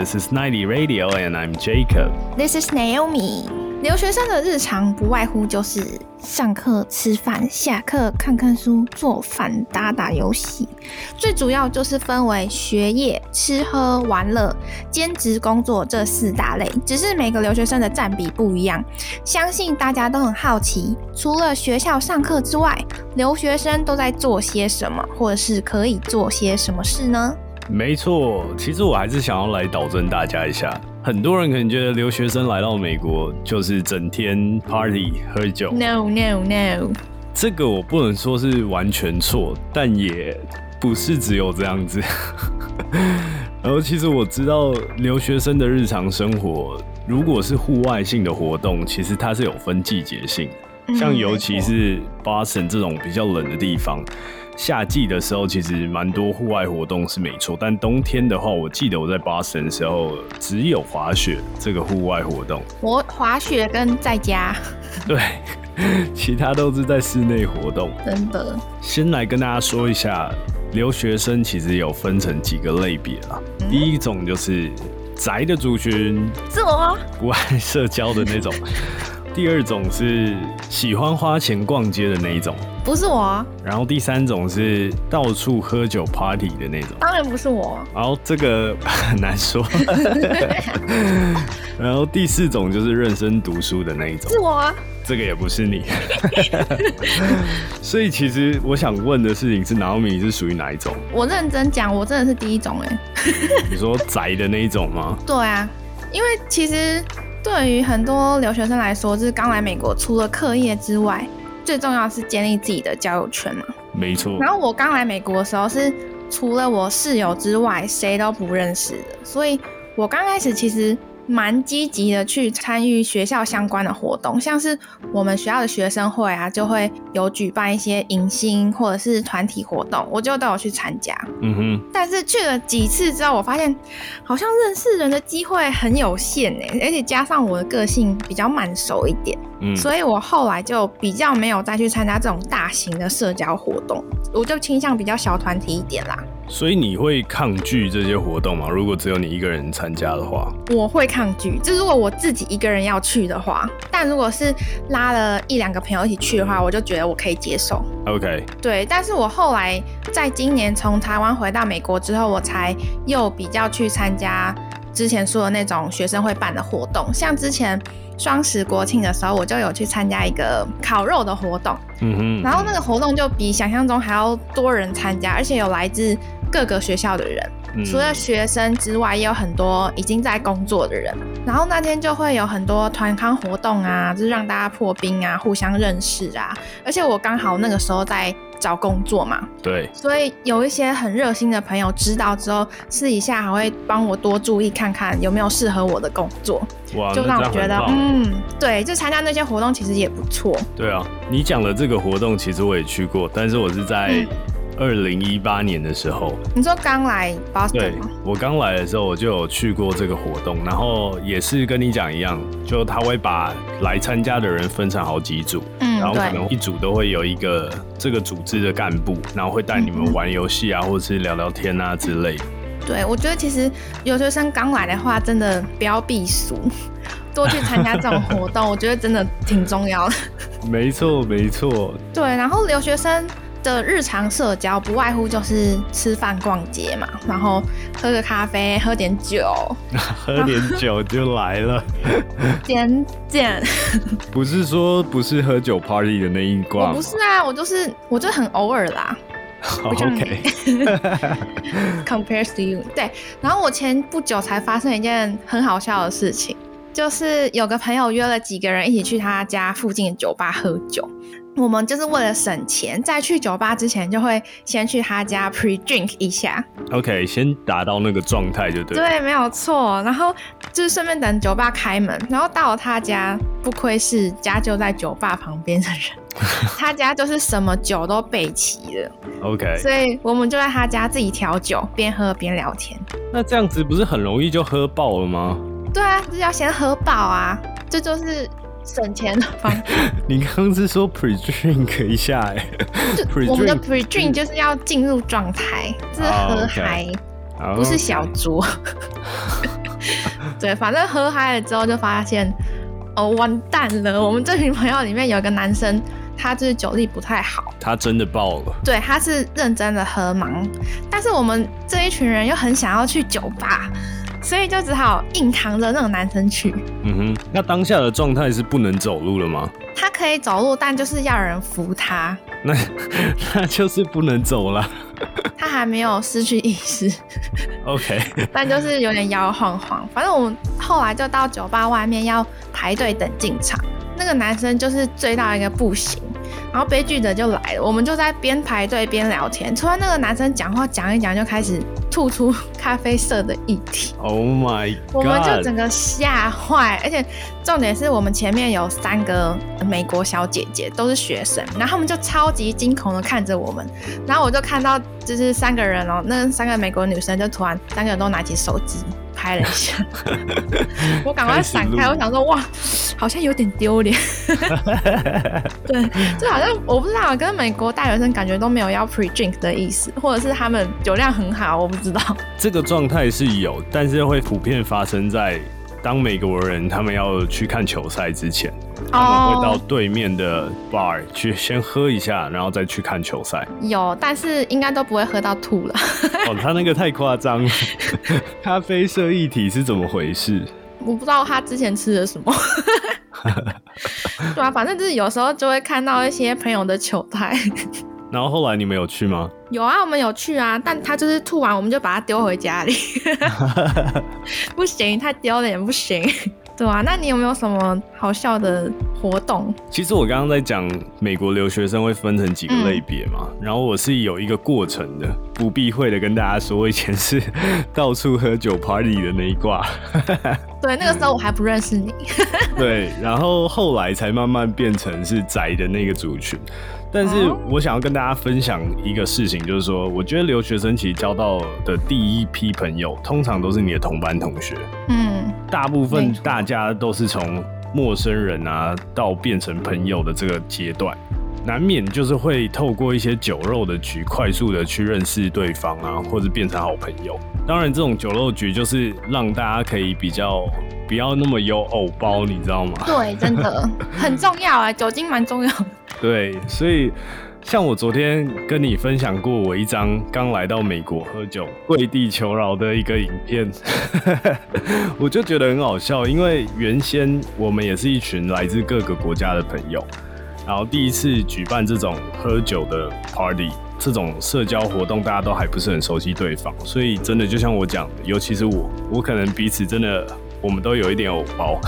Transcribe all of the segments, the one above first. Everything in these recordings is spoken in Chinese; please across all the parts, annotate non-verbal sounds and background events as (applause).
This is Ninety Radio, and I'm Jacob. This is Naomi. 留学生的日常不外乎就是上课、吃饭、下课、看看书、做饭、打打游戏，最主要就是分为学业、吃喝玩乐、兼职工作这四大类。只是每个留学生的占比不一样，相信大家都很好奇，除了学校上课之外，留学生都在做些什么，或者是可以做些什么事呢？没错，其实我还是想要来导正大家一下。很多人可能觉得留学生来到美国就是整天 party 喝酒。No no no，这个我不能说是完全错，但也不是只有这样子。(laughs) 然后其实我知道留学生的日常生活，如果是户外性的活动，其实它是有分季节性。像尤其是 Boston 这种比较冷的地方，夏季的时候其实蛮多户外活动是没错，但冬天的话，我记得我在 Boston 的时候只有滑雪这个户外活动，我滑雪跟在家，对，其他都是在室内活动。真的。先来跟大家说一下，留学生其实有分成几个类别啦。第一种就是宅的族群，自我吗？不爱社交的那种；第二种是喜欢花钱逛街的那一种；不是我啊，然后第三种是到处喝酒 party 的那种。当然不是我。然后这个很难说。(laughs) 然后第四种就是认真读书的那一种是。我啊，这个也不是你，(laughs) 所以其实我想问的事情是，拿米你是属于哪一种？我认真讲，我真的是第一种哎。你说宅的那一种吗？(laughs) 对啊，因为其实对于很多留学生来说，就是刚来美国，除了课业之外，最重要是建立自己的交友圈嘛。没错，然后我刚来美国的时候，是除了我室友之外，谁都不认识的，所以我刚开始其实。蛮积极的去参与学校相关的活动，像是我们学校的学生会啊，就会有举办一些迎新或者是团体活动，我就都有去参加。嗯哼，但是去了几次之后，我发现好像认识人的机会很有限呢，而且加上我的个性比较慢熟一点，嗯，所以我后来就比较没有再去参加这种大型的社交活动，我就倾向比较小团体一点啦。所以你会抗拒这些活动吗？如果只有你一个人参加的话，我会抗拒，就如果我自己一个人要去的话，但如果是拉了一两个朋友一起去的话，我就觉得我可以接受。OK，对，但是我后来在今年从台湾回到美国之后，我才又比较去参加之前说的那种学生会办的活动，像之前双十国庆的时候，我就有去参加一个烤肉的活动，嗯哼，然后那个活动就比想象中还要多人参加，而且有来自各个学校的人。嗯除了学生之外，也有很多已经在工作的人。然后那天就会有很多团康活动啊，就是让大家破冰啊，互相认识啊。而且我刚好那个时候在找工作嘛，对，所以有一些很热心的朋友知道之后，私底下还会帮我多注意看看有没有适合我的工作，哇，就让我觉得嗯，对，就参加那些活动其实也不错。对啊，你讲的这个活动其实我也去过，但是我是在嗯二零一八年的时候，你说刚来对 Boston 吗？我刚来的时候我就有去过这个活动，然后也是跟你讲一样，就他会把来参加的人分成好几组，嗯然后可能一组都会有一个这个组织的干部，然后会带你们玩游戏啊，或者是聊聊天啊之类的。对，我觉得其实留学生刚来的话，真的不要避暑，(laughs) 多去参加这种活动，我觉得真的挺重要的。(laughs) 没错，没错，对，然后留学生的日常社交不外乎就是吃饭、逛街嘛，然后喝个咖啡，喝点酒，(laughs) 喝点酒就来了，(laughs) 点点。(laughs) 不是说不是喝酒 party 的那一挂我不是啊，我就是我就很偶尔啦好不像你，OK，，compares to you。对，然后我前不久才发生一件很好笑的事情，就是有个朋友约了几个人一起去他家附近的酒吧喝酒。我们就是为了省钱，在去酒吧之前就会先去他家 pre drink 一下，OK，先达到那个状态就对了。对，没有错。然后就是顺便等酒吧开门，然后到了他家，不愧是家就在酒吧旁边的人，(laughs) 他家就是什么酒都备齐了，OK，所以我们就在他家自己调酒，边喝边聊天。那这样子不是很容易就喝爆了吗？对啊，就是要先喝饱啊，这就是省钱的方法。(laughs) 你刚刚是说 pre drink 一下哎、就 (laughs) Pre-drink 我们的 pre drink 就是要进入状态，这是哦喝嗨，好不是小酌。(laughs) 对，反正喝嗨了之后就发现，哦，完蛋了！我们这群朋友里面有一个男生，他就是酒力不太好，他真的爆了。对，他是认真的喝盲，但是我们这一群人又很想要去酒吧，所以就只好硬扛着那个男生去。嗯哼，那当下的状态是不能走路了吗？他可以走路，但就是要人扶他。那 (laughs) 那就是不能走了。他还没有失去意识，OK，(laughs) 但就是有点摇晃晃。反正我们后来就到酒吧外面要排队等进场。那个男生就是醉到一个不行，然后悲剧的就来了。我们就在边排队边聊天，突然那个男生讲话讲一讲就开始吐出咖啡色的液体。Oh my god！我们就整个吓坏，而且重点是我们前面有三个美国小姐姐，都是学生，然后他们就超级惊恐的看着我们，然后我就看到就是三个人哦，那三个美国女生就突然三个人都拿起手机。拍了一下，(laughs) 我赶快闪开。我想说，哇，好像有点丢脸。(laughs) 对，就好像我不知道，跟美国大学生感觉都没有要 pre drink 的意思，或者是他们酒量很好，我不知道。这个状态是有，但是会普遍发生在。当美国人他们要去看球赛之前，他们会到对面的 bar 去先喝一下，然后再去看球赛。有，但是应该都不会喝到吐了。(laughs) 哦，他那个太夸张了。(laughs) 咖啡色液体是怎么回事？我不知道他之前吃了什么。(laughs) 对啊，反正就是有时候就会看到一些朋友的球台。然后后来你们有去吗？有啊，我们有去啊，但他就是吐完，我们就把他丢回家里。(laughs) 不行，太丢脸，不行。对啊，那你有没有什么好笑的活动？其实我刚刚在讲美国留学生会分成几个类别嘛，然后我是有一个过程的，不避讳的跟大家说，我以前是到处喝酒 party 的那一挂。(laughs) 对，那个时候我还不认识你。(laughs) 对，然后后来才慢慢变成是宅的那个族群。但是我想要跟大家分享一个事情，就是说，我觉得留学生其实交到的第一批朋友，通常都是你的同班同学。嗯，大部分大家都是从陌生人啊到变成朋友的这个阶段，难免就是会透过一些酒肉的局，快速的去认识对方啊，或者变成好朋友。当然，这种酒肉局就是让大家可以比较不要那么有偶包，你知道吗？对，真的 (laughs) 很重要啊，酒精蛮重要。对，所以像我昨天跟你分享过我一张刚来到美国喝酒跪地求饶的一个影片，(laughs) 我就觉得很好笑，因为原先我们也是一群来自各个国家的朋友，然后第一次举办这种喝酒的 party，这种社交活动，大家都还不是很熟悉对方，所以真的就像我讲的，尤其是我，我可能彼此真的。我们都有一点藕包，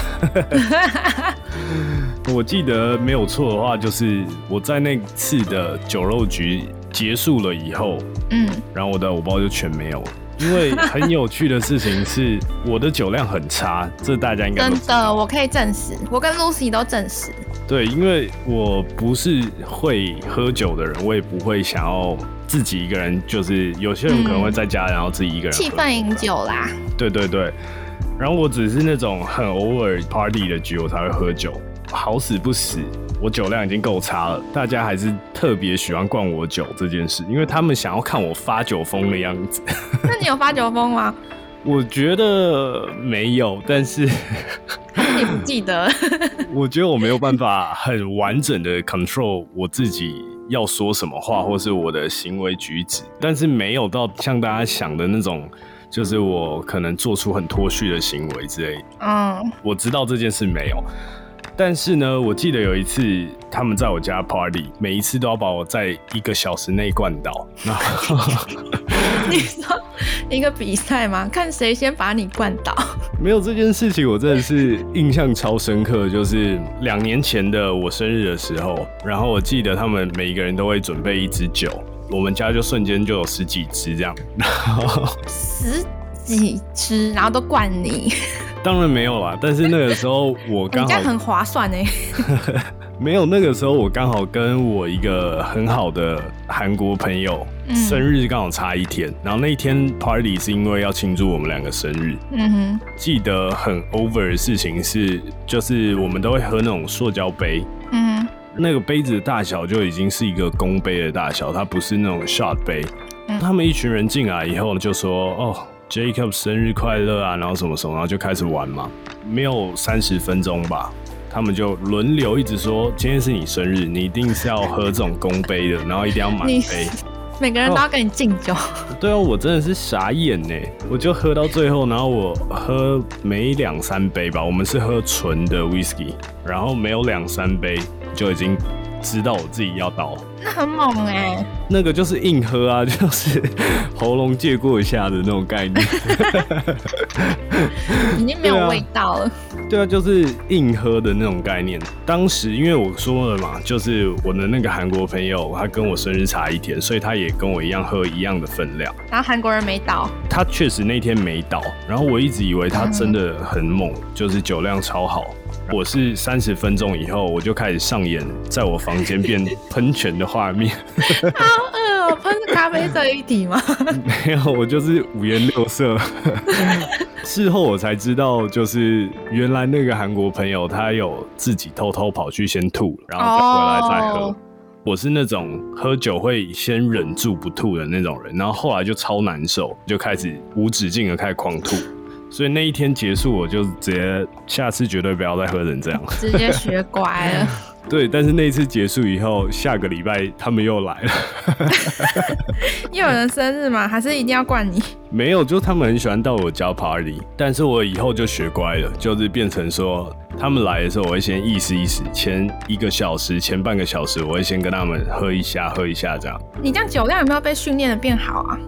(laughs) 我记得没有错的话，就是我在那次的酒肉局结束了以后，嗯，然后我的藕包就全没有了。因为很有趣的事情是，我的酒量很差，这大家应该真的，我可以证实，我跟 Lucy 都证实。对，因为我不是会喝酒的人，我也不会想要自己一个人，就是有些人可能会在家，然后自己一个人气氛饮酒啦。对对对。然后我只是那种很偶尔 party 的局，我才会喝酒。好死不死，我酒量已经够差了，大家还是特别喜欢灌我酒这件事，因为他们想要看我发酒疯的样子。(laughs) 那你有发酒疯吗？我觉得没有，但是你不记得？(laughs) 我觉得我没有办法很完整的 control 我自己要说什么话，或是我的行为举止，但是没有到像大家想的那种。就是我可能做出很脱序的行为之类，嗯，我知道这件事没有，但是呢，我记得有一次他们在我家 party，每一次都要把我在一个小时内灌倒。(laughs) 你说一个比赛吗？看谁先把你灌倒？(laughs) 没有这件事情，我真的是印象超深刻。就是两年前的我生日的时候，然后我记得他们每一个人都会准备一支酒。我们家就瞬间就有十几支这样，然后十几只，然后都灌你。(laughs) 当然没有啦，但是那个时候我 (laughs) 刚好很划算哎。(laughs) 没有，那个时候我刚好跟我一个很好的韩国朋友生日刚好差一天，然后那一天 party 是因为要庆祝我们两个生日。嗯哼，记得很 over 的事情是，就是我们都会喝那种塑胶杯。嗯。那个杯子的大小就已经是一个公杯的大小，它不是那种 shot 杯。他们一群人进来以后就说：“哦，Jacob 生日快乐啊，然后什么什么，然后就开始玩嘛，没有三十分钟吧，他们就轮流一直说今天是你生日，你一定是要喝这种公杯的，然后一定要满杯。每个人都要跟你敬酒，对啊，我真的是傻眼呢，我就喝到最后，然后我喝没两三杯吧，我们是喝纯的 whisky，然后没有两三杯就已经知道我自己要倒，那很猛哎、那个就是硬喝啊，(laughs) 就是喉咙借过一下的那种概念。(laughs) 已经没有味道了。对啊，就是硬喝的那种概念。当时因为我说了嘛，就是我的那个韩国朋友，他跟我生日差一天，所以他也跟我一样喝一样的分量。然后韩国人没倒，他确实那天没倒，然后我一直以为他真的很猛，就是酒量超好。我是三十分钟以后，我就开始上演在我房间变喷泉的画面。(laughs) 好饿哦，喷咖啡色一体吗？(laughs) 没有，我就是五颜六色。(laughs) 事后我才知道，就是原来那个韩国朋友他有自己偷偷跑去先吐，然后再回来再喝。哦我是那种喝酒会先忍住不吐的那种人，然后后来就超难受，就开始无止境的开始狂吐。所以那一天结束，我就直接下次绝对不要再喝成这样。(laughs) 直接学乖了。(laughs) 对，但是那一次结束以后，下个礼拜他们又来了。(laughs) 又有人生日吗？还是一定要灌你？没有，就他们很喜欢到我家 party，但是我以后就学乖了，就是变成说他们来的时候，我会先意思意思，前一个小时、前半个小时，我会先跟他们喝一下、喝一下这样。你这样酒量有没有被训练的变好啊？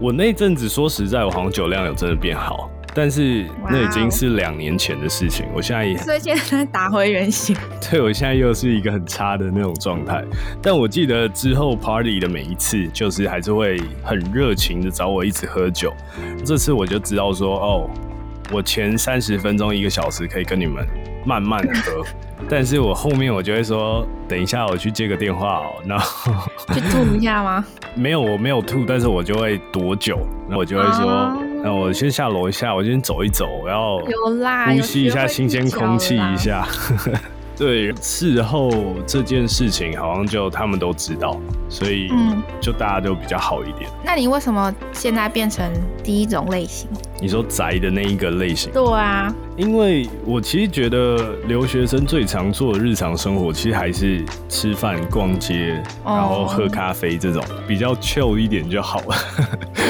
我那阵子说实在，我好像酒量有真的变好，但是那已经是两年前的事情，我现在也所以现在打回原形。(laughs) 对我现在又是一个很差的那种状态。但我记得之后 party 的每一次，就是还是会很热情的找我一直喝酒。这次我就知道说，哦，我前三十分钟一个小时可以跟你们慢慢地喝，(laughs) 但是我后面我就会说，等一下我去接个电话哦，然后去吐一下吗？(laughs) 没有我没有吐，但是我就会躲酒，然后我就会说，哦那我先下楼一下，我先走一走，我要呼吸一下新鲜空气一。下。(laughs) 对，事后这件事情好像就他们都知道，所以嗯就大家都比较好一点。那你为什么现在变成第一种类型？你说宅的那一个类型，对啊，因为我其实觉得留学生最常做的日常生活，其实还是吃饭、逛街，哦然后喝咖啡这种比较 chill 一点就好了，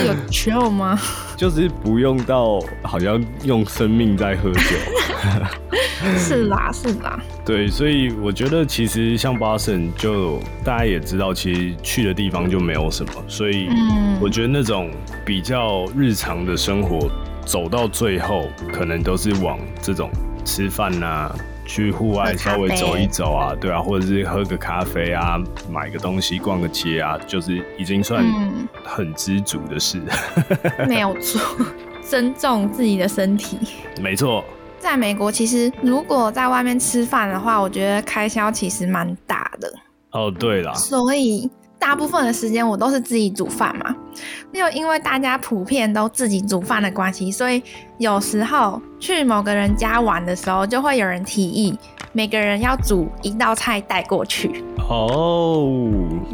有 chill 吗？(laughs) 就是不用到好像用生命在喝酒。(laughs) 是啦，是啦。对，所以我觉得其实像巴神，就大家也知道，其实去的地方就没有什么，所以嗯我觉得那种比较日常的生活，走到最后，可能都是往这种吃饭呐、去户外稍微走一走啊，对啊，或者是喝个咖啡啊，买个东西、逛个街啊，就是已经算嗯。很知足的事。(laughs) 没有错，尊重自己的身体。没错，在美国，其实如果在外面吃饭的话，我觉得开销其实蛮大的，哦，对啦，所以大部分的时间我都是自己煮饭嘛。又因为大家普遍都自己煮饭的关系，所以有时候去某个人家玩的时候，就会有人提议每个人要煮一道菜带过去。哦，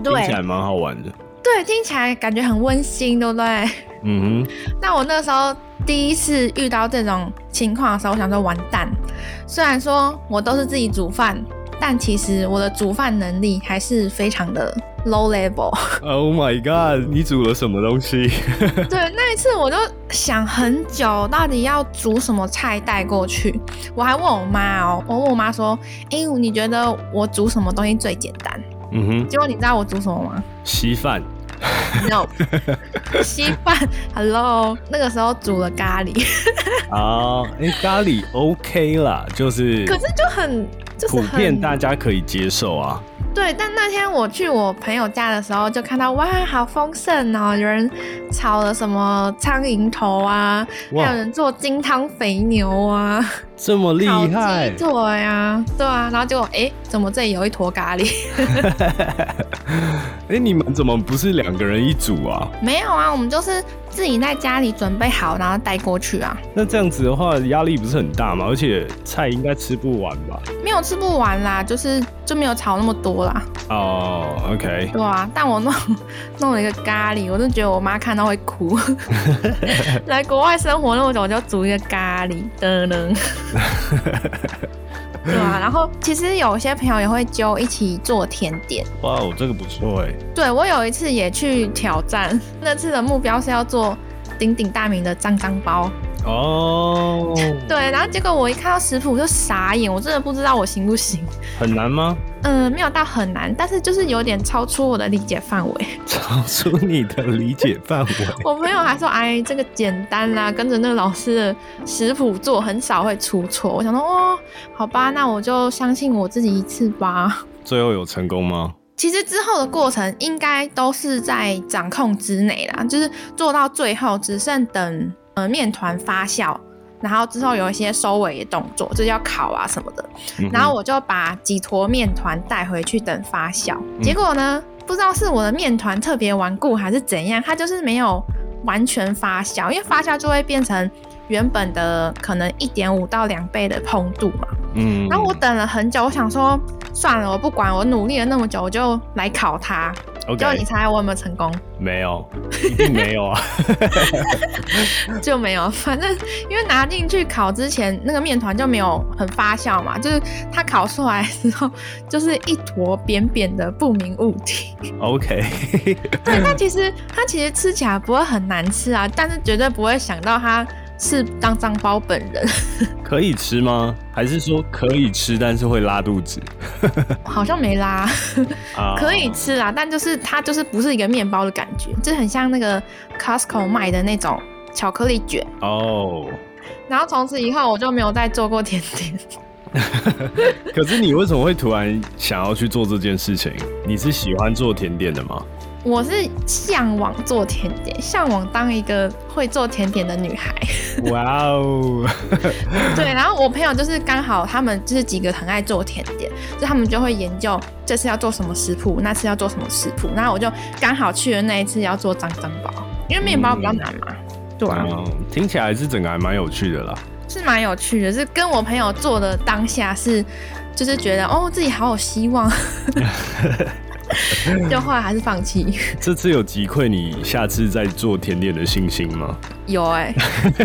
听起来蛮好玩的。对，听起来感觉很温馨，对不对？嗯哼，那我那时候第一次遇到这种情况的时候，我想说完蛋。虽然说我都是自己煮饭，但其实我的煮饭能力还是非常的 low level。Oh my god！你煮了什么东西？(laughs) 对，那一次我就想很久，到底要煮什么菜带过去。我还问我妈哦，我问我妈说：“哎、你觉得我煮什么东西最简单嗯哼？”，结果你知道我煮什么吗稀饭。？No，(laughs) 稀饭。Hello，那个时候煮了咖喱，啊，(laughs) 哎、咖喱 OK 啦，就是可是就很就是普很遍大家可以接受啊。对，但那天我去我朋友家的时候，就看到哇，好丰盛哦！有人炒了什么苍蝇头啊，还有人做金汤肥牛啊，这么厉害鸡，腿啊，对啊，然后结果哎、怎么这里有一坨咖喱？(laughs) 哎、你们怎么不是两个人一组啊？没有啊，我们就是自己在家里准备好，然后带过去啊。那这样子的话，压力不是很大吗？而且菜应该吃不完吧？没有吃不完啦，就是就没有炒那么多啦，哦，OK，对啊。但我弄 (laughs) 弄了一个咖喱，我就觉得我妈看到会哭。(laughs) 来国外生活那么久，我就煮一个咖喱，噔噔。对啊，然后其实有些朋友也会揪一起做甜点。哇哦，这个不错哎。对我有一次也去挑战，那次的目标是要做鼎鼎大名的脏脏包。哦，对，然后结果我一看到食谱就傻眼，我真的不知道我行不行。很难吗？嗯，没有到很难，但是就是有点超出我的理解范围。(laughs) (laughs) 超出你的理解范围。我朋友还说：“哎，这个简单啦，跟着那个老师的食谱做，很少会出错。”我想说：“哦，好吧，那我就相信我自己一次吧。(laughs) 最后有成功吗？”其实之后的过程应该都是在掌控之内啦，就是做到最后只剩等呃面团发酵，然后之后有一些收尾的动作，就是要烤啊什么的。嗯然后我就把几坨面团带回去等发酵。嗯结果呢，不知道是我的面团特别顽固还是怎样，它就是没有完全发酵，因为发酵就会变成原本的可能一点五到两倍的膨度嘛。嗯然后我等了很久，我想说算了，我不管，我努力了那么久，我就来烤它。结果你猜我有没有成功？没有，一 (laughs) 定没有啊。(laughs) 就没有，反正因为拿进去烤之前，那个面团就没有很发酵嘛，就是它烤出来之后，(laughs) 就是一坨扁扁的不明物体。OK，对，它其实它其实吃起来不会很难吃啊，但是绝对不会想到它是脏脏包本人，(laughs) 可以吃吗？还是说可以吃，但是会拉肚子？(laughs) 好像没拉，啊 (laughs) 可以吃啦，但就是它就是不是一个面包的感觉，就很像那个 Costco 卖的那种巧克力卷。哦。然后从此以后我就没有再做过甜点。可是你为什么会突然想要去做这件事情？你是喜欢做甜点的吗？我是向往做甜点，向往当一个会做甜点的女孩。哇哦！(laughs) 对，然后我朋友就是刚好他们就是几个很爱做甜点，就他们就会研究这次要做什么食谱，那次要做什么食谱。然后我就刚好去了那一次要做脏脏包，因为面包比较难嘛。对啊，嗯，听起来是整个还蛮有趣的啦。是蛮有趣的，是跟我朋友做的当下是，就是觉得哦自己好有希望，(laughs) (laughs) 就后来还是放弃。(laughs) 这次有击溃你下次再做甜点的信心吗？有哎、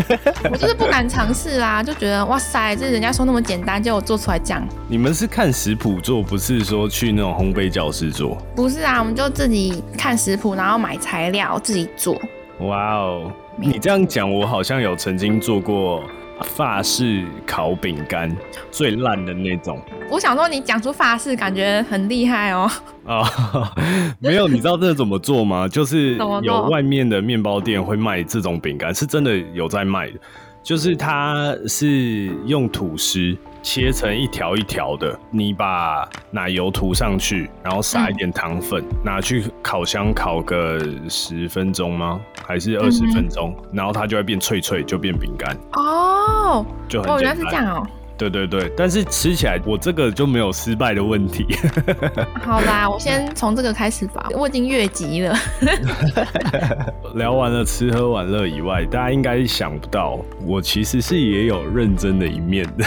(laughs) 我就是不敢尝试啦，就觉得哇塞，这人家说那么简单，结果做出来这样。你们是看食谱做，不是说去那种烘焙教室做？不是啊，我们就自己看食谱，然后买材料自己做。哇哦！你这样讲，我好像有曾经做过法式烤饼干，最烂的那种。我想说，你讲出法式，感觉很厉害哦。啊、(laughs) 没有，你知道这怎么做吗？就是 (laughs) 有外面的面包店会卖这种饼干，是真的有在卖的。就是它是用吐司切成一条一条的，你把奶油涂上去，然后撒一点糖粉，拿去烤箱烤个十分钟吗？还是二十分钟？然后它就会变脆脆，就变饼干，哦，哦，就很简单。原来是这样哦。对对对，但是吃起来我这个就没有失败的问题。(laughs) 好啦，我先从这个开始吧，我已经越级了。(laughs) (laughs) 聊完了吃喝玩乐以外，大家应该想不到，我其实是也有认真的一面的。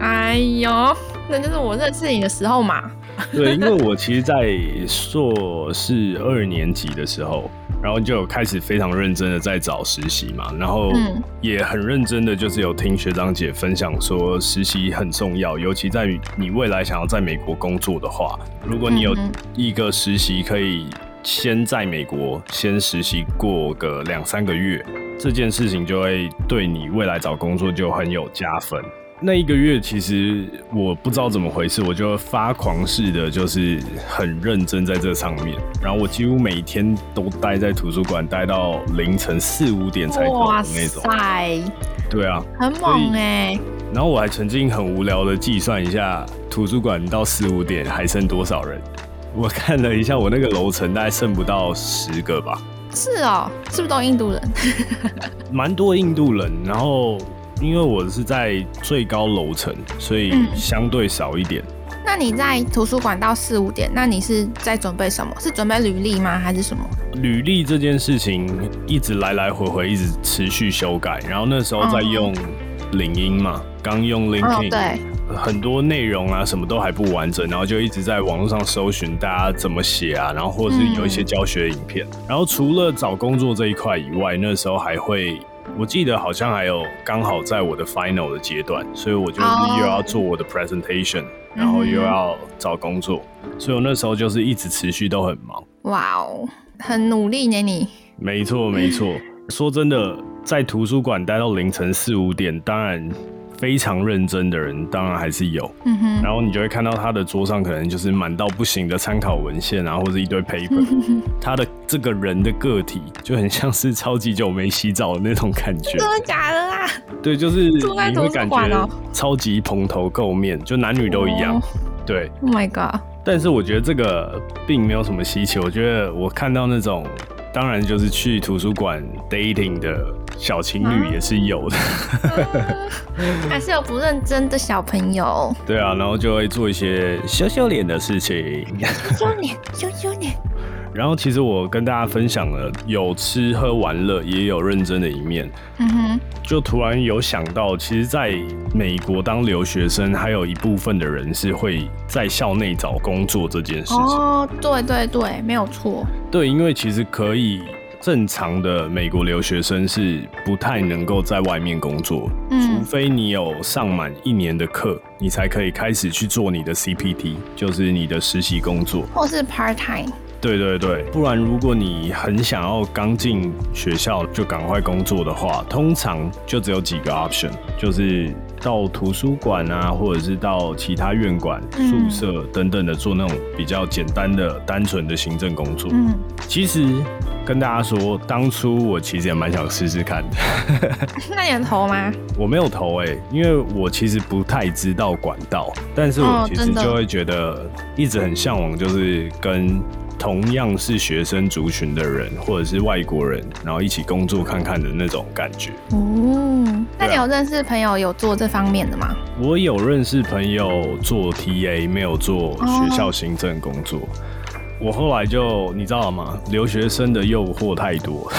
哎呦，那就是我认识你的时候嘛。对，因为我其实，在硕士二年级的时候，然后就有开始非常认真的在找实习嘛，然后嗯也很认真的就是有听学长姐分享说实习很重要，尤其在于你未来想要在美国工作的话，如果你有嗯一个实习可以先在美国先实习过个两三个月，这件事情就会对你未来找工作就很有加分。那一个月其实我不知道怎么回事，我就发狂似的，就是很认真在这上面。然后我几乎每天都待在图书馆，待到凌晨四五点才走那种。塞，对啊，很猛哎、然后我还曾经很无聊的计算一下，图书馆到四五点还剩多少人。我看了一下，我那个楼层大概剩不到十个吧，是哦，是不是都印度人？(laughs) 蛮多印度人。然后因为我是在最高楼层，所以嗯相对少一点。那你在图书馆到四五点，那你是在准备什么？是准备履历吗？还是什么？履历这件事情一直来来回回，一直持续修改。然后那时候在用领英嘛，刚用哦，LinkedIn，、对，很多内容啊什么都还不完整，然后就一直在网络上搜寻大家怎么写啊，然后或者是有一些教学影片。然后除了找工作这一块以外，那时候还会。我记得好像还有刚好在我的 final 的阶段，所以我就是哦又要做我的 presentation，、然后又要找工作，所以我那时候就是一直持续都很忙。哇哦，很努力呢你。没错，没错。说真的，在图书馆待到凌晨四五点，当然非常认真的人，当然还是有。嗯哼，然后你就会看到他的桌上可能就是满到不行的参考文献啊，或者一堆 paper。他的这个人的个体就很像是超级久没洗澡的那种感觉。真的假的啦？对，就是你会感觉超级蓬头垢面，就男女都一样。哦对，Oh my god！但是我觉得这个并没有什么稀奇。我觉得我看到那种，当然就是去图书馆 dating 的小情侣也是有的。(laughs) 还是有不认真的小朋友。对啊，然后就会做一些羞羞脸的事情。羞脸，羞羞脸。然后其实我跟大家分享了，有吃喝玩乐，也有认真的一面。嗯哼，就突然有想到，其实在美国当留学生，还有一部分的人是会在校内找工作这件事情。哦，对对对，没有错。对，因为其实可以正常的美国留学生是不太能够在外面工作，除嗯，非你有上满一年的课，你才可以开始去做你的 CPT，就是你的实习工作。或是 part time。对对对，不然如果你很想要刚进学校就赶快工作的话，通常就只有几个 option，就是到图书馆啊，或者是到其他院馆、宿嗯舍等等的做那种比较简单的、单纯的行政工作。嗯，其实跟大家说，当初我其实也蛮想试试看的，(laughs) 那你有投吗？我没有投哎、因为我其实不太知道管道，但是我其实就会觉得一直很向往，就是跟同样是学生族群的人，或者是外国人，然后一起工作看看的那种感觉。哦，那你有认识朋友有做这方面的吗？我有认识朋友做 TA，没有做学校行政工作。我后来就你知道吗？留学生的诱惑太多，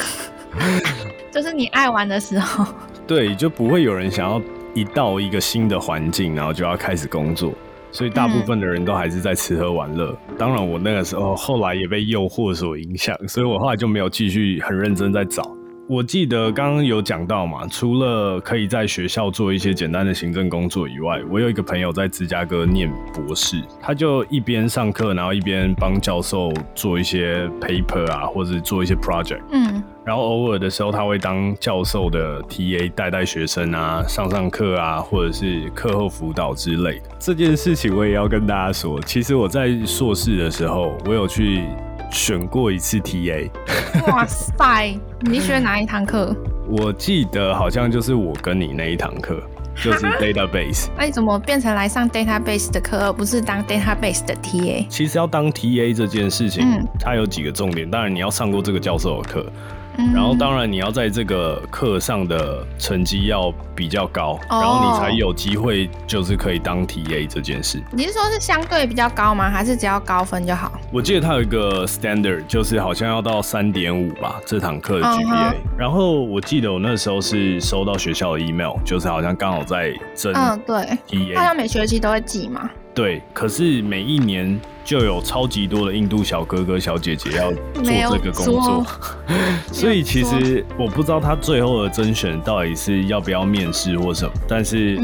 (laughs) (laughs) 就是你爱玩的时候。对，就不会有人想要一到一个新的环境，然后就要开始工作。所以大部分的人都还是在吃喝玩乐。当然，我那个时候后来也被诱惑所影响，所以我后来就没有继续很认真在找。我记得刚刚有讲到嘛，除了可以在学校做一些简单的行政工作以外，我有一个朋友在芝加哥念博士，他就一边上课，然后一边帮教授做一些 paper 啊，或者做一些 project。嗯，然后偶尔的时候，他会当教授的 TA 带带学生啊，上上课啊，或者是课后辅导之类的。这件事情我也要跟大家说，其实我在硕士的时候，我有去选过一次 TA，哇塞，你选哪一堂课？(laughs) 我记得好像就是我跟你那一堂课，(laughs) 就是 database。那你怎么变成来上 database 的课，而不是当 database 的 TA？其实要当 TA 这件事情，嗯它有几个重点。当然你要上过这个教授的课，嗯然后当然你要在这个课上的成绩要比较高，哦然后你才有机会就是可以当 TA 这件事。你是说是相对比较高吗？还是只要高分就好？我记得它有一个 standard，就是好像要到三点五吧，这堂课的嗯 GPA 哼。然后我记得我那时候是收到学校的 email，就是好像刚好在征嗯，对，好 TA，、像每学期都会记嘛。对，可是每一年就有超级多的印度小哥哥小姐姐要做这个工作，(laughs) 所以其实我不知道他最后的甄选到底是要不要面试或什么，但是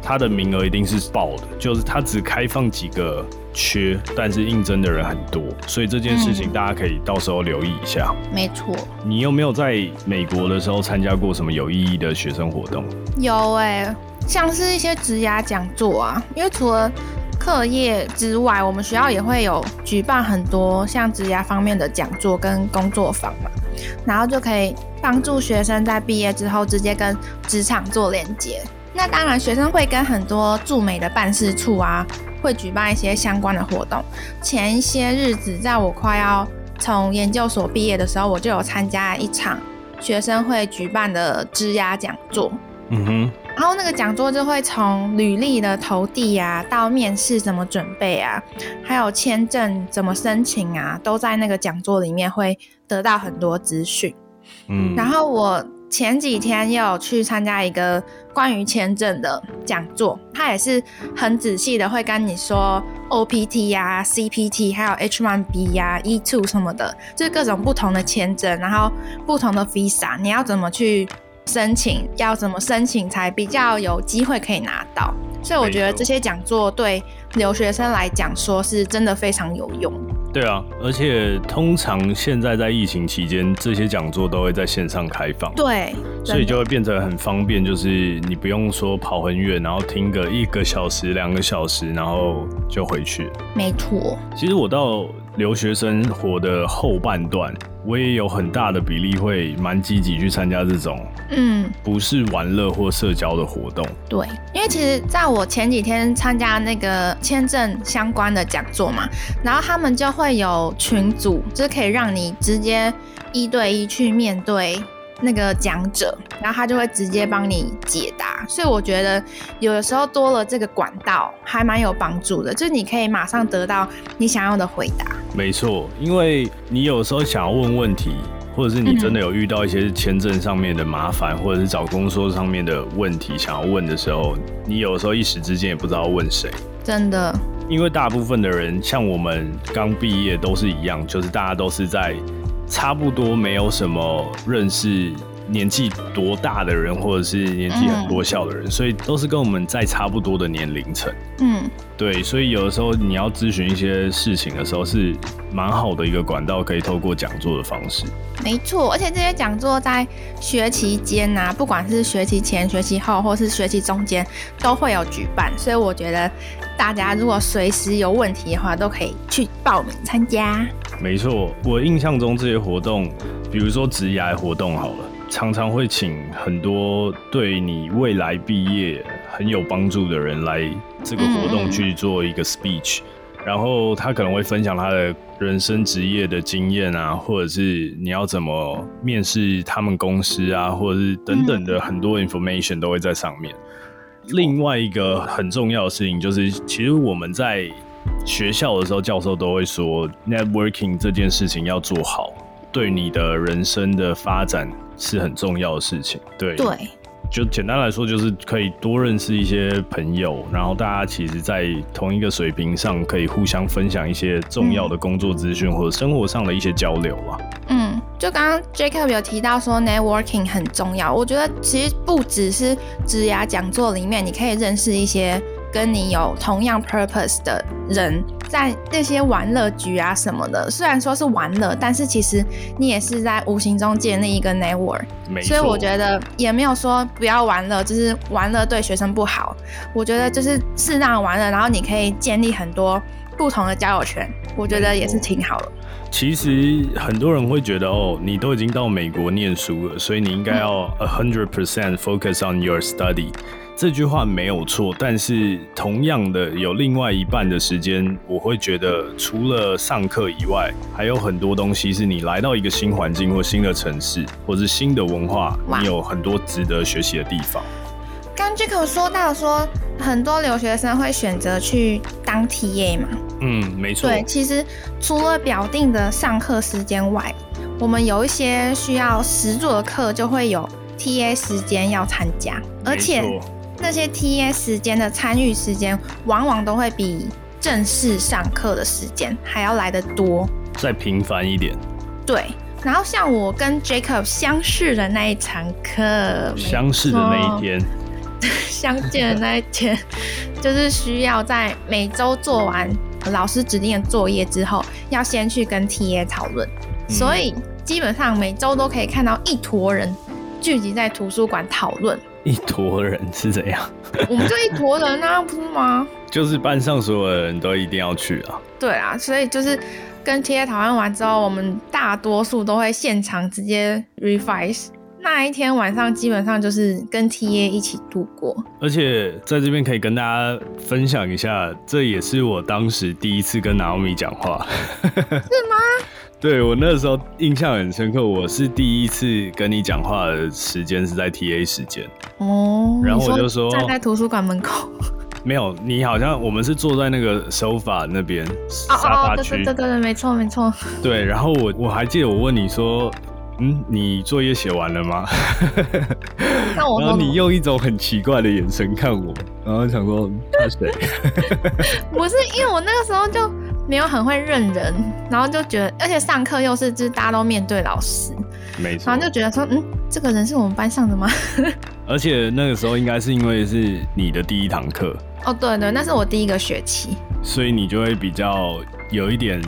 他的名额一定是爆的，就是他只开放几个缺，但是应征的人很多，所以这件事情嗯。大家可以到时候留意一下。没错，你有没有在美国的时候参加过什么有意义的学生活动？有哎、像是一些职涯讲座啊，因为除了课业之外，我们学校也会有举办很多像职涯方面的讲座跟工作坊嘛，然后就可以帮助学生在毕业之后直接跟职场做连接。那当然，学生会跟很多驻美的办事处啊，会举办一些相关的活动。前一些日子，在我快要从研究所毕业的时候，我就有参加一场学生会举办的职涯讲座。嗯哼，然后那个讲座就会从履历的投递啊，到面试怎么准备啊，还有签证怎么申请啊，都在那个讲座里面会得到很多资讯。嗯，然后我前几天也有去参加一个关于签证的讲座，他也是很仔细的会跟你说 OPT 呀、CPT，还有 H1B 呀、E2 什么的，就是各种不同的签证，然后不同的 visa，你要怎么去申请，要怎么申请才比较有机会可以拿到。所以我觉得这些讲座对留学生来讲说是真的非常有用。对啊，而且通常现在在疫情期间，这些讲座都会在线上开放，对，所以就会变成很方便，就是你不用说跑很远，然后听个一个小时、两个小时，然后就回去。没错，其实我到留学生活的后半段，我也有很大的比例会蛮积极去参加这种嗯。不是玩乐或社交的活动。对，因为其实在我前几天参加那个签证相关的讲座嘛，然后他们就会有群组，就是可以让你直接一对一去面对那个讲者，然后他就会直接帮你解答。所以我觉得有的时候多了这个管道，还蛮有帮助的，就是你可以马上得到你想要的回答。没错，因为你有时候想要问问题，或者是你真的有遇到一些签证上面的麻烦，或者是找工作上面的问题想要问的时候，你有时候一时之间也不知道问谁。真的，因为大部分的人像我们刚毕业都是一样，就是大家都是在差不多没有什么认识年纪多大的人，或者是年纪很多小的人，所以都是跟我们在差不多的年龄层。嗯，对，所以有的时候你要咨询一些事情的时候，是蛮好的一个管道，可以透过讲座的方式。没错，而且这些讲座在学期间呐、不管是学期前、学期后，或是学期中间，都会有举办。所以我觉得大家如果随时有问题的话，都可以去报名参加。没错，我印象中这些活动，比如说职涯活动好了，常常会请很多对你未来毕业很有帮助的人来这个活动去做一个 speech，、然后他可能会分享他的人生职业的经验啊，或者是你要怎么面试他们公司啊，或者是等等的很多 information 都会在上面。另外一个很重要的事情就是，其实我们在学校的时候，教授都会说，networking 这件事情要做好，对你的人生的发展是很重要的事情。对，对，就简单来说，就是可以多认识一些朋友，然后大家其实，在同一个水平上，可以互相分享一些重要的工作资讯或者生活上的一些交流啊。嗯，就刚刚 Jacob 有提到说 networking 很重要，我觉得其实不只是职涯讲座里面，你可以认识一些跟你有同样 purpose 的人，在那些玩乐局啊什么的，虽然说是玩乐，但是其实你也是在无形中建立一个 network。所以我觉得也没有说不要玩乐，就是玩乐对学生不好。我觉得就是适当玩乐，然后你可以建立很多不同的交友圈，我觉得也是挺好的。其实很多人会觉得，哦，你都已经到美国念书了，所以你应该要 a hundred percent focus on your study。这句话没有错，但是同样的，有另外一半的时间，我会觉得除了上课以外，还有很多东西是你来到一个新环境或新的城市，或是新的文化，你有很多值得学习的地方。刚 Jacob 说到说，很多留学生会选择去当 TA 嘛。嗯，没错，对，其实除了表定的上课时间外，我们有一些需要实做的课就会有 TA 时间要参加，而且那些 TA 时间的参与时间，往往都会比正式上课的时间还要来得多。再频繁一点，对，然后像我跟 Jacob 相识的那一堂课，相识的那一天，(laughs) 相见的那一天，(laughs) 就是需要在每周做完老师指定的作业之后，要先去跟 TA 讨论，嗯。所以基本上每周都可以看到一坨人聚集在图书馆讨论。一坨人是怎样？(laughs) 我们就一坨人啊，不是吗？(laughs) 就是班上所有的人都一定要去啊。对啊，所以就是跟 TA 讨论完之后，我们大多数都会现场直接 revise。那一天晚上基本上就是跟 TA 一起度过。而且在这边可以跟大家分享一下，这也是我当时第一次跟 Naomi 讲话。(laughs) 是吗？对我那时候印象很深刻，我是第一次跟你讲话的时间是在 T A 时间。哦，然后我就说站在图书馆门口。(laughs) 没有，你好像我们是坐在那个手法那边沙哦发哦，对区。对对对对，没错没错。对，然后我我还记得我问你说，嗯，你作业写完了吗？(laughs) 然后那我说你用一种很奇怪的眼神看我，然后想说嗯他谁？(laughs) 不是因为我那个时候就没有很会认人，然后就觉得，而且上课又是就是大家都面对老师，没错然后，就觉得说，嗯，这个人是我们班上的吗？(laughs) 而且那个时候应该是因为是你的第一堂课，哦，对对，那是我第一个学期，所以你就会比较有一点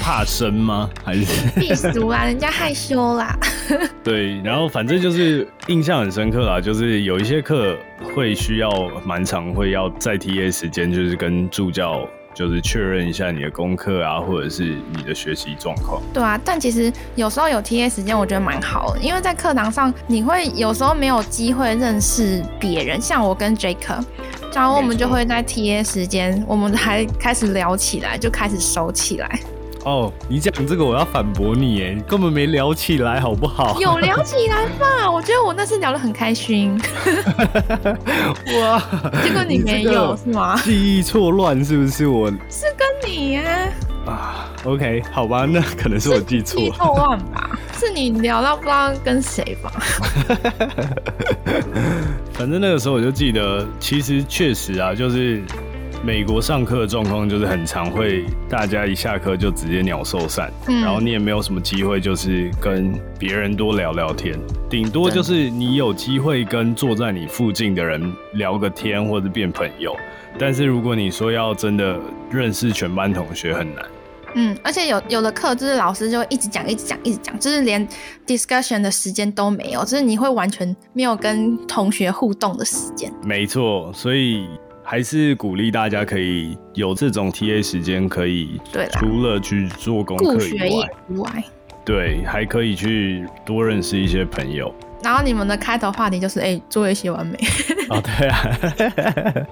怕生吗？(laughs) 还是避俗啊，人家害羞啦。(laughs) 对？然后反正就是印象很深刻啦，就是有一些课会需要蛮长，会要在 TA 时间，就是跟助教。就是确认一下你的功课啊，或者是你的学习状况。对啊，但其实有时候有 T A 时间，我觉得蛮好的，因为在课堂上你会有时候没有机会认识别人，像我跟 Jake，然后我们就会在 T A 时间，我们还开始聊起来，就开始熟起来，哦，你讲这个我要反驳你，哎，根本没聊起来，好不好？有聊起来吧？(laughs) 我觉得我那次聊得很开心，(laughs) 哇，结果你没有是吗？记忆错乱是不是我是跟你呀、啊？OK，好吧，那可能是我记错记了。错乱吧？(laughs) 是你聊到不知道跟谁吧？反正那个时候我就记得，其实确实啊，就是美国上课的状况就是很常会大家一下课就直接鸟兽散，嗯然后你也没有什么机会就是跟别人多聊聊天，顶多就是你有机会跟坐在你附近的人聊个天或者变朋友。但是如果你说要真的认识全班同学很难，嗯，而且有有的课就是老师就会一直讲，一直讲，一直讲，就是连 discussion 的时间都没有，就是你会完全没有跟同学互动的时间。没错，所以还是鼓励大家可以有这种 TA 时间，可以对除了去做功课以外，对，还可以去多认识一些朋友。然后你们的开头话题就是，哎、作业写完没？(laughs) 哦，对啊，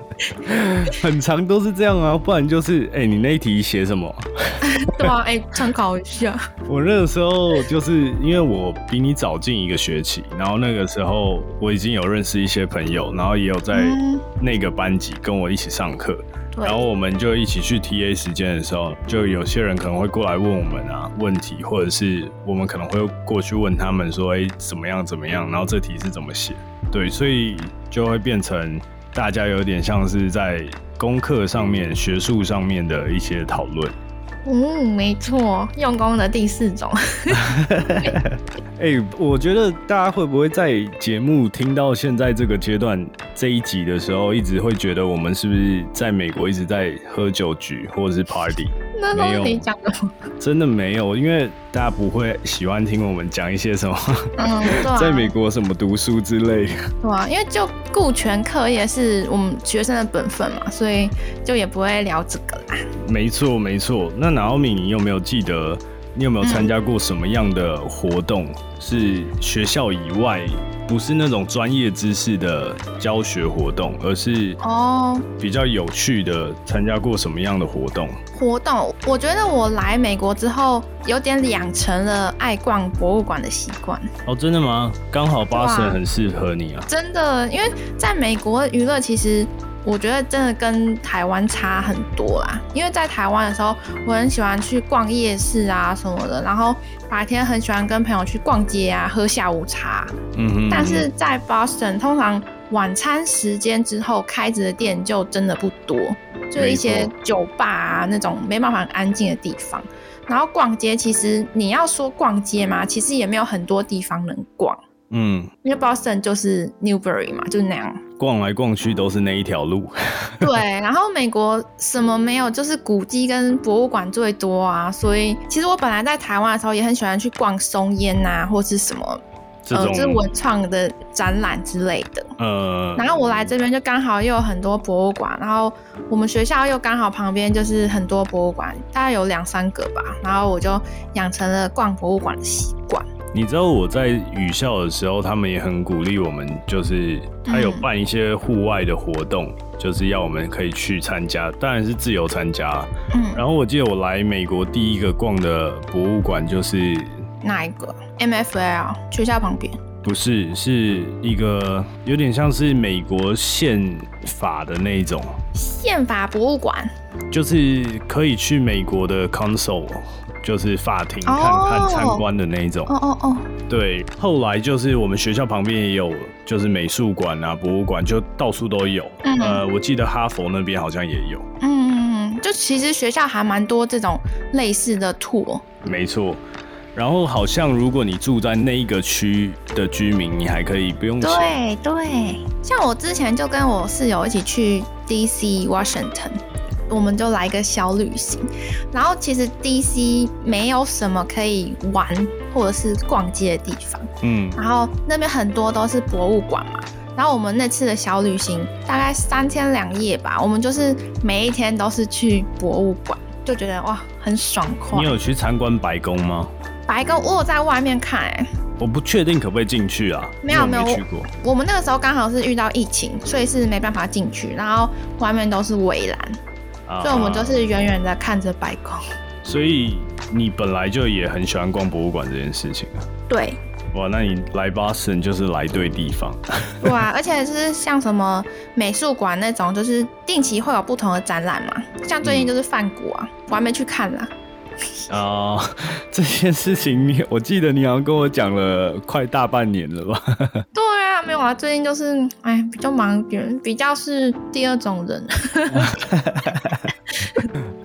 很长都是这样啊，不然就是，哎、你那一题写什么？(laughs) 对啊，哎、参考一下。(laughs) 我那个时候就是因为我比你早进一个学期，然后那个时候我已经有认识一些朋友，然后也有在嗯那个班级跟我一起上课，然后我们就一起去 TA 时间的时候，就有些人可能会过来问我们啊问题，或者是我们可能会过去问他们说，哎、怎么样怎么样，然后这题是怎么写？对，所以就会变成大家有点像是在功课上面、学术上面的一些讨论。嗯，没错，用功的第四种。(laughs) 哎、我觉得大家会不会在节目听到现在这个阶段这一集的时候，一直会觉得我们是不是在美国一直在喝酒局或者是 party？那都是没有你讲的吗。真的没有，因为大家不会喜欢听我们讲一些什么嗯，(laughs) 对啊，在美国什么读书之类的。对啊，因为就顾全课业是我们学生的本分嘛，所以就也不会聊这个啦。没错，没错。那 Naomi，，你有没有记得？你有没有参加过什么样的活动？是学校以外，不是那种专业知识的教学活动，而是哦，比较有趣的。参加过什么样的活动？活动，我觉得我来美国之后，有点养成了爱逛博物馆的习惯。哦，真的吗？刚好巴神很适合你啊。真的，因为在美国娱乐其实。我觉得真的跟台湾差很多啦，因为在台湾的时候，我很喜欢去逛夜市啊什么的，然后白天很喜欢跟朋友去逛街啊，喝下午茶。嗯哼但是在 Boston，通常晚餐时间之后开着的店就真的不多，就是一些酒吧啊那种没办法很安静的地方。然后逛街，其实你要说逛街嘛，其实也没有很多地方能逛，嗯，因为 Boston 就是 Newbury 嘛，就是那样。逛来逛去都是那一条路。(laughs) 对，然后美国什么没有，就是古迹跟博物馆最多啊。所以其实我本来在台湾的时候也很喜欢去逛松烟呐、或是什么呃，这种就是文创的展览之类的。呃，然后我来这边就刚好又有很多博物馆，然后我们学校又刚好旁边就是很多博物馆，大概有两三个吧。然后我就养成了逛博物馆的习惯。你知道我在语校的时候，他们也很鼓励我们，就是他有办一些户外的活动，就是要我们可以去参加，当然是自由参加。嗯，然后我记得我来美国第一个逛的博物馆就是哪一个？MFL 学校旁边。不是，是一个有点像是美国宪法的那一种宪法博物馆，就是可以去美国的 council，就是法庭看看参观的那种。哦哦哦，对。后来就是我们学校旁边也有，就是美术馆啊、博物馆，就到处都有。呃，我记得哈佛那边好像也有。嗯嗯嗯，就其实学校还蛮多这种类似的 tour。没错。然后好像如果你住在那一个区的居民，你还可以不用钱。对对，像我之前就跟我室友一起去 D.C. Washington，我们就来一个小旅行。然后其实 D.C. 没有什么可以玩或者是逛街的地方，嗯，然后那边很多都是博物馆嘛。然后我们那次的小旅行大概三天两夜吧，我们就是每一天都是去博物馆，就觉得哇很爽快。你有去参观白宫吗？白宫我在外面看，哎，我不确定可不可以进去啊。没有没有去过。我们那个时候刚好是遇到疫情，所以是没办法进去，然后外面都是围栏，所以我们都是远远的看着白宫。所以你本来就也很喜欢逛博物馆这件事情啊？对。哇，那你来 Boston 就是来对地方。(laughs) 对啊，而且是像什么美术馆那种，就是定期会有不同的展览嘛。像最近就是梵谷啊，我还没去看啦。啊 (laughs) (laughs) 这件事情你，我记得你好像跟我讲了快大半年了吧？对啊，没有啊，最近就是哎比较忙一点，比较是第二种人。(laughs)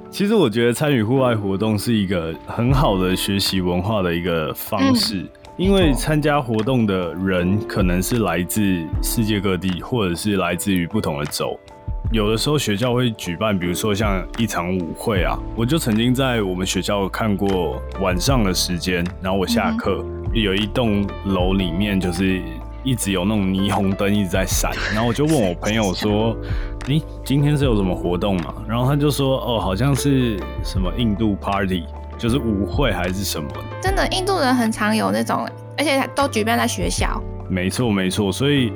其实我觉得参与户外活动是一个很好的学习文化的一个方式，因为参加活动的人可能是来自世界各地，或者是来自于不同的州。有的时候学校会举办，比如说像一场舞会啊，我就曾经在我们学校看过晚上的时间，然后我下课，有一栋楼里面就是一直有那种霓虹灯一直在闪，然后我就问我朋友说：“你今天是有什么活动吗？”然后他就说：“哦，好像是什么印度 party，就是舞会还是什么。”真的，印度人很常有那种，而且都举办在学校。没错，没错，所以。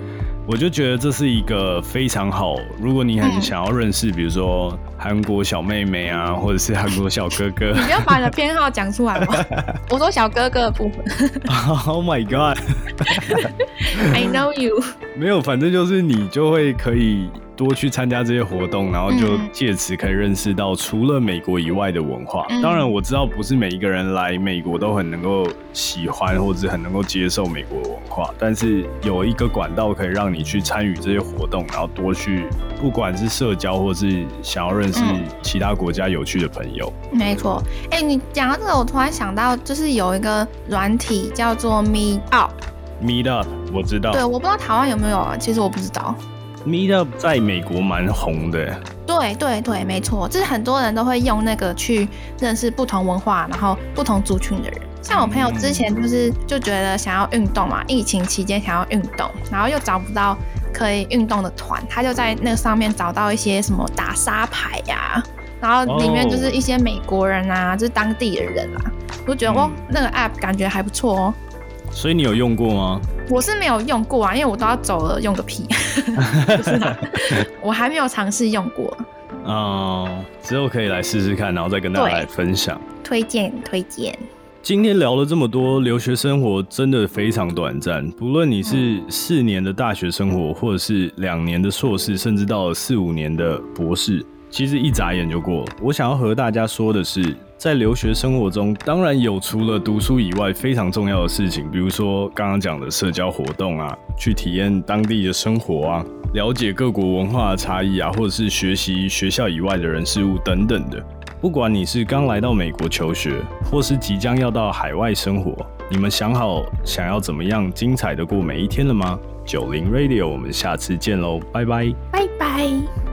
我就觉得这是一个非常好，如果你很想要认识，比如说韩国小妹妹啊，或者是韩国小哥哥，你不要把你的偏好讲出来嘛。(laughs) 我说小哥哥的部分。(laughs) Oh my god! (laughs) I know you. 没有，反正就是你就会可以。多去参加这些活动，然后就借此可以认识到除了美国以外的文化。当然，我知道不是每一个人来美国都很能够喜欢或者很能够接受美国文化，但是有一个管道可以让你去参与这些活动，然后多去，不管是社交或是想要认识其他国家有趣的朋友。没错，哎，你讲到这个，我突然想到，就是有一个软体叫做 Meet Up，我知道。对，我不知道台湾有没有啊，其实我不知道。Meetup 在美国蛮红的，对对对，没错，就是很多人都会用那个去认识不同文化，然后不同族群的人。像我朋友之前就是就觉得想要运动嘛，疫情期间想要运动，然后又找不到可以运动的团，他就在那个上面找到一些什么打沙牌呀，然后里面就是一些美国人啊，就是当地的人啊，我觉得哇，那个 app 感觉还不错哦。所以你有用过吗？我是没有用过啊，因为我都要走了，用个屁！(laughs) 我还没有尝试用过。哦，之后可以来试试看，然后再跟大家来分享。推荐推荐。今天聊了这么多，留学生活真的非常短暂。不论你是四年的大学生活，或者是两年的硕士，甚至到了四五年的博士，其实一眨眼就过了。我想要和大家说的是。在留学生活中，当然有除了读书以外非常重要的事情，比如说刚刚讲的社交活动啊，去体验当地的生活啊，了解各国文化的差异啊，或者是学习学校以外的人事物等等的。不管你是刚来到美国求学，或是即将要到海外生活，你们想好想要怎么样精彩的过每一天了吗？九零 Radio，我们下次见喽，拜拜，拜拜。